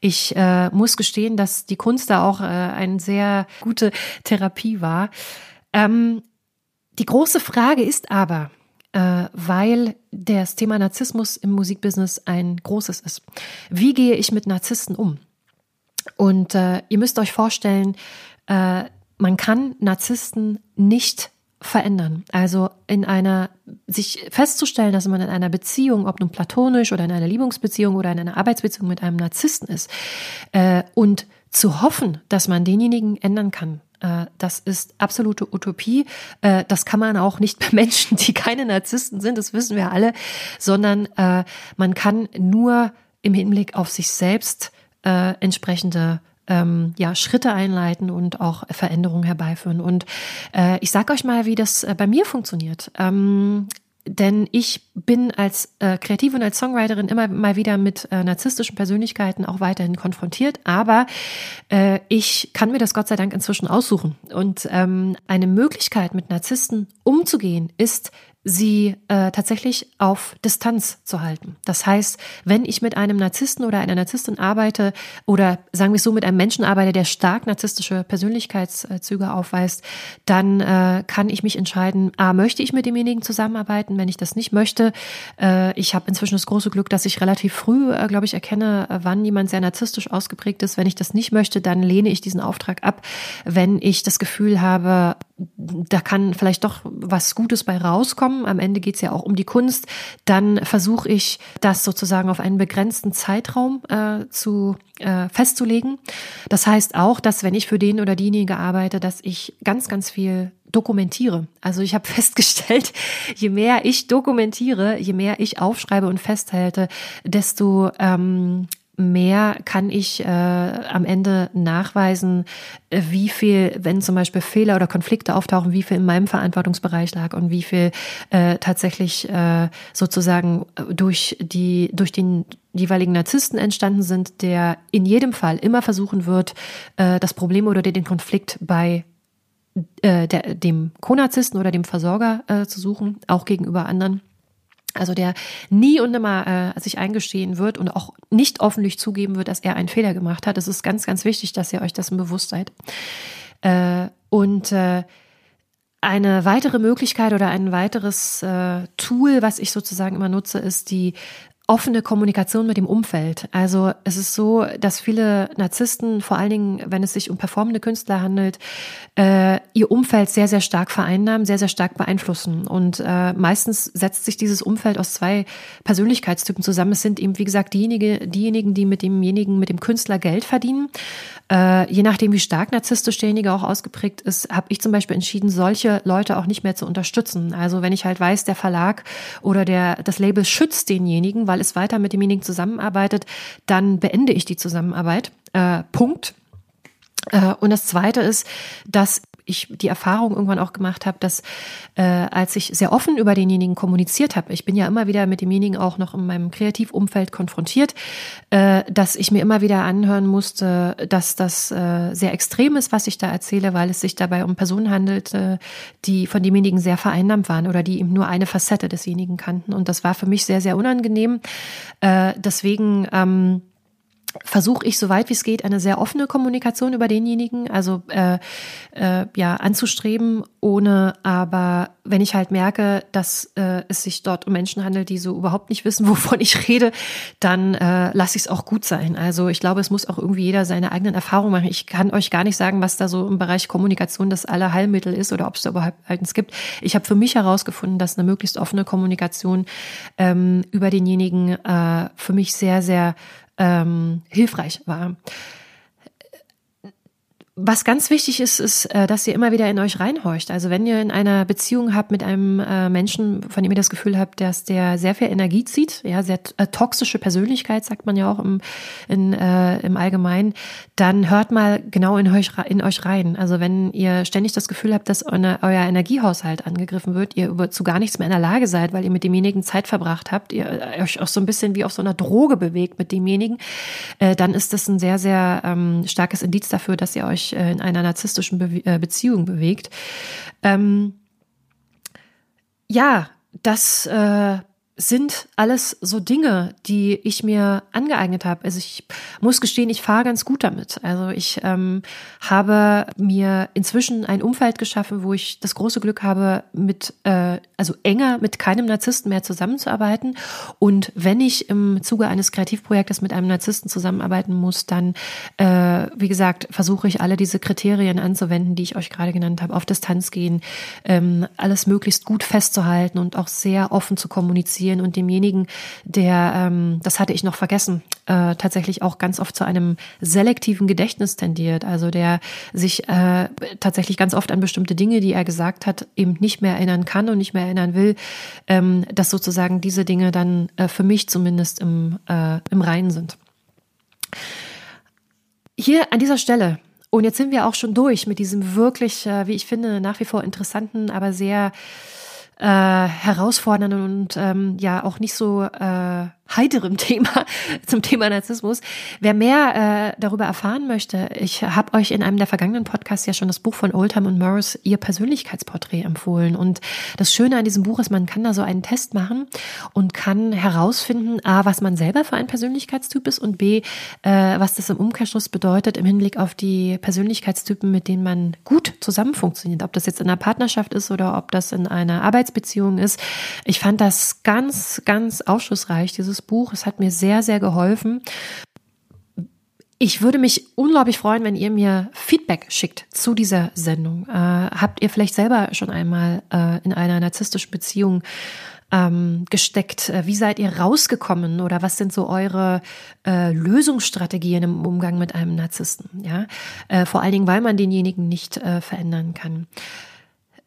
ich äh, muss gestehen, dass die Kunst da auch äh, eine sehr gute Therapie war. Ähm, die große Frage ist aber, äh, weil das Thema Narzissmus im Musikbusiness ein großes ist. Wie gehe ich mit Narzissten um? Und äh, ihr müsst euch vorstellen, äh, man kann Narzissten nicht verändern. Also in einer, sich festzustellen, dass man in einer Beziehung, ob nun platonisch oder in einer Liebungsbeziehung oder in einer Arbeitsbeziehung mit einem Narzissten ist, äh, und zu hoffen, dass man denjenigen ändern kann, äh, das ist absolute Utopie. Äh, das kann man auch nicht bei Menschen, die keine Narzissten sind, das wissen wir alle, sondern man kann nur im Hinblick auf sich selbst entsprechende ähm, ja, Schritte einleiten und auch Veränderungen herbeiführen. Und äh, ich sage euch mal, wie das äh, bei mir funktioniert. Ähm, denn ich bin als äh, Kreative und als Songwriterin immer mal wieder mit äh, narzisstischen Persönlichkeiten auch weiterhin konfrontiert, aber äh, ich kann mir das Gott sei Dank inzwischen aussuchen. Und ähm, eine Möglichkeit, mit Narzissten umzugehen, ist sie äh, tatsächlich auf Distanz zu halten. Das heißt, wenn ich mit einem Narzissten oder einer Narzisstin arbeite oder sagen wir es so mit einem Menschen arbeite, der stark narzisstische Persönlichkeitszüge aufweist, dann äh, kann ich mich entscheiden, a, möchte ich mit demjenigen zusammenarbeiten, wenn ich das nicht möchte. Äh, ich habe inzwischen das große Glück, dass ich relativ früh, äh, glaube ich, erkenne, äh, wann jemand sehr narzisstisch ausgeprägt ist. Wenn ich das nicht möchte, dann lehne ich diesen Auftrag ab. Wenn ich das Gefühl habe, da kann vielleicht doch was Gutes bei rauskommen. Am Ende geht es ja auch um die Kunst. Dann versuche ich, das sozusagen auf einen begrenzten Zeitraum äh, zu äh, festzulegen. Das heißt auch, dass wenn ich für den oder diejenige arbeite, dass ich ganz, ganz viel dokumentiere. Also ich habe festgestellt, je mehr ich dokumentiere, je mehr ich aufschreibe und festhalte, desto ähm, mehr kann ich äh, am Ende nachweisen, äh, wie viel, wenn zum Beispiel Fehler oder Konflikte auftauchen, wie viel in meinem Verantwortungsbereich lag und wie viel äh, tatsächlich äh, sozusagen durch die durch den jeweiligen Narzissten entstanden sind, der in jedem Fall immer versuchen wird, äh, das Problem oder den Konflikt bei äh, der, dem Co-Narzissten oder dem Versorger äh, zu suchen, auch gegenüber anderen. Also der nie und nimmer äh, sich eingestehen wird und auch nicht offentlich zugeben wird, dass er einen Fehler gemacht hat. Es ist ganz, ganz wichtig, dass ihr euch dessen bewusst seid. Äh, und äh, eine weitere Möglichkeit oder ein weiteres äh, Tool, was ich sozusagen immer nutze, ist die offene Kommunikation mit dem Umfeld. Also es ist so, dass viele Narzissten, vor allen Dingen, wenn es sich um performende Künstler handelt, äh, ihr Umfeld sehr, sehr stark vereinnahmen, sehr, sehr stark beeinflussen. Und äh, meistens setzt sich dieses Umfeld aus zwei Persönlichkeitstypen zusammen. Es sind eben, wie gesagt, diejenige, diejenigen, die mit demjenigen, mit dem Künstler Geld verdienen. Äh, je nachdem, wie stark narzisstisch derjenige auch ausgeprägt ist, habe ich zum Beispiel entschieden, solche Leute auch nicht mehr zu unterstützen. Also wenn ich halt weiß, der Verlag oder der, das Label schützt denjenigen, weil es weiter mit demjenigen zusammenarbeitet, dann beende ich die Zusammenarbeit. Äh, Punkt. Äh, und das Zweite ist, dass ich die Erfahrung irgendwann auch gemacht habe, dass äh, als ich sehr offen über denjenigen kommuniziert habe, ich bin ja immer wieder mit demjenigen auch noch in meinem Kreativumfeld konfrontiert, äh, dass ich mir immer wieder anhören musste, dass das äh, sehr extrem ist, was ich da erzähle, weil es sich dabei um Personen handelt, die von demjenigen sehr vereinnahmt waren oder die eben nur eine Facette desjenigen kannten. Und das war für mich sehr, sehr unangenehm. Äh, deswegen ähm, versuche ich, soweit wie es geht, eine sehr offene Kommunikation über denjenigen, also äh, äh, ja, anzustreben, ohne aber, wenn ich halt merke, dass äh, es sich dort um Menschen handelt, die so überhaupt nicht wissen, wovon ich rede, dann äh, lasse ich es auch gut sein. Also ich glaube, es muss auch irgendwie jeder seine eigenen Erfahrungen machen. Ich kann euch gar nicht sagen, was da so im Bereich Kommunikation das Allerheilmittel ist oder ob es da überhaupt eins gibt. Ich habe für mich herausgefunden, dass eine möglichst offene Kommunikation ähm, über denjenigen äh, für mich sehr, sehr ähm, hilfreich war. Was ganz wichtig ist, ist, äh, dass ihr immer wieder in euch reinhorcht. Also wenn ihr in einer Beziehung habt mit einem äh, Menschen, von dem ihr das Gefühl habt, dass der sehr viel Energie zieht, ja, sehr äh, toxische Persönlichkeit, sagt man ja auch im, in, äh, im Allgemeinen, dann hört mal genau in euch, in euch rein. Also wenn ihr ständig das Gefühl habt, dass euer, Energiehaushalt angegriffen wird, ihr zu gar nichts mehr in der Lage seid, weil ihr mit demjenigen Zeit verbracht habt, ihr euch auch so ein bisschen wie auf so einer Droge bewegt mit demjenigen, äh, dann ist das ein sehr, sehr ähm, starkes Indiz dafür, dass ihr euch äh, in einer narzisstischen Be äh, Beziehung bewegt. Ähm, ja, das äh, sind alles so Dinge, die ich mir angeeignet habe. Also ich muss gestehen, ich fahre ganz gut damit. Also ich ähm, habe mir inzwischen ein Umfeld geschaffen, wo ich das große Glück habe, mit äh, also enger mit keinem Narzissten mehr zusammenzuarbeiten. Und wenn ich im Zuge eines Kreativprojektes mit einem Narzissten zusammenarbeiten muss, dann äh, wie gesagt versuche ich alle diese Kriterien anzuwenden, die ich euch gerade genannt habe, auf Distanz gehen, ähm, alles möglichst gut festzuhalten und auch sehr offen zu kommunizieren interessieren und demjenigen, der, ähm, das hatte ich noch vergessen, äh, tatsächlich auch ganz oft zu einem selektiven Gedächtnis tendiert. Also der sich äh, tatsächlich ganz oft an bestimmte Dinge, die er gesagt hat, eben nicht mehr erinnern kann und nicht mehr erinnern will, ähm, dass sozusagen diese Dinge dann äh, für mich zumindest im, äh, im Reinen sind. Hier an dieser Stelle und jetzt sind wir auch schon durch mit diesem wirklich, äh, wie ich finde, nach wie vor interessanten, aber sehr äh, herausfordernden und ähm, ja auch nicht so äh, heiterem Thema zum Thema Narzissmus. Wer mehr äh, darüber erfahren möchte, ich habe euch in einem der vergangenen Podcasts ja schon das Buch von Oldham und Morris, ihr Persönlichkeitsporträt empfohlen. Und das Schöne an diesem Buch ist, man kann da so einen Test machen und kann herausfinden, a, was man selber für ein Persönlichkeitstyp ist und b, äh, was das im Umkehrschluss bedeutet im Hinblick auf die Persönlichkeitstypen, mit denen man gut zusammen funktioniert. Ob das jetzt in einer Partnerschaft ist oder ob das in einer Arbeitsbeziehung ist. Ich fand das ganz, ganz aufschlussreich, dieses Buch. Es hat mir sehr, sehr geholfen. Ich würde mich unglaublich freuen, wenn ihr mir Feedback schickt zu dieser Sendung. Äh, habt ihr vielleicht selber schon einmal äh, in einer narzisstischen Beziehung ähm, gesteckt? Äh, wie seid ihr rausgekommen oder was sind so eure äh, Lösungsstrategien im Umgang mit einem Narzissten? Ja, äh, vor allen Dingen, weil man denjenigen nicht äh, verändern kann.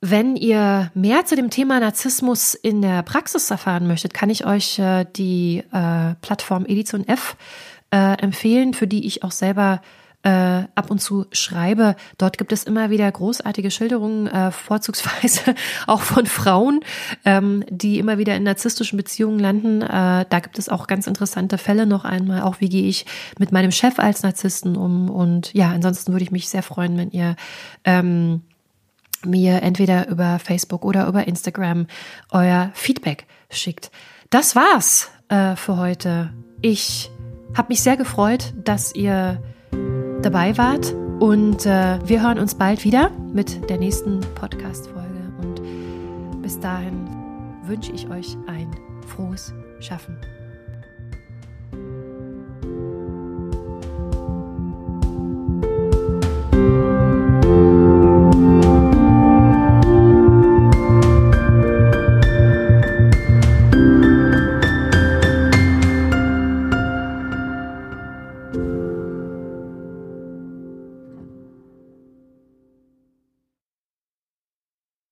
Wenn ihr mehr zu dem Thema Narzissmus in der Praxis erfahren möchtet, kann ich euch äh, die äh, Plattform Edition F äh, empfehlen, für die ich auch selber äh, ab und zu schreibe. Dort gibt es immer wieder großartige Schilderungen, äh, vorzugsweise auch von Frauen, ähm, die immer wieder in narzisstischen Beziehungen landen. Äh, da gibt es auch ganz interessante Fälle noch einmal. Auch wie gehe ich mit meinem Chef als Narzissten um? Und ja, ansonsten würde ich mich sehr freuen, wenn ihr ähm, mir entweder über Facebook oder über Instagram euer Feedback schickt. Das war's äh, für heute. Ich habe mich sehr gefreut, dass ihr dabei wart und äh, wir hören uns bald wieder mit der nächsten Podcast-Folge. Und bis dahin wünsche ich euch ein frohes Schaffen.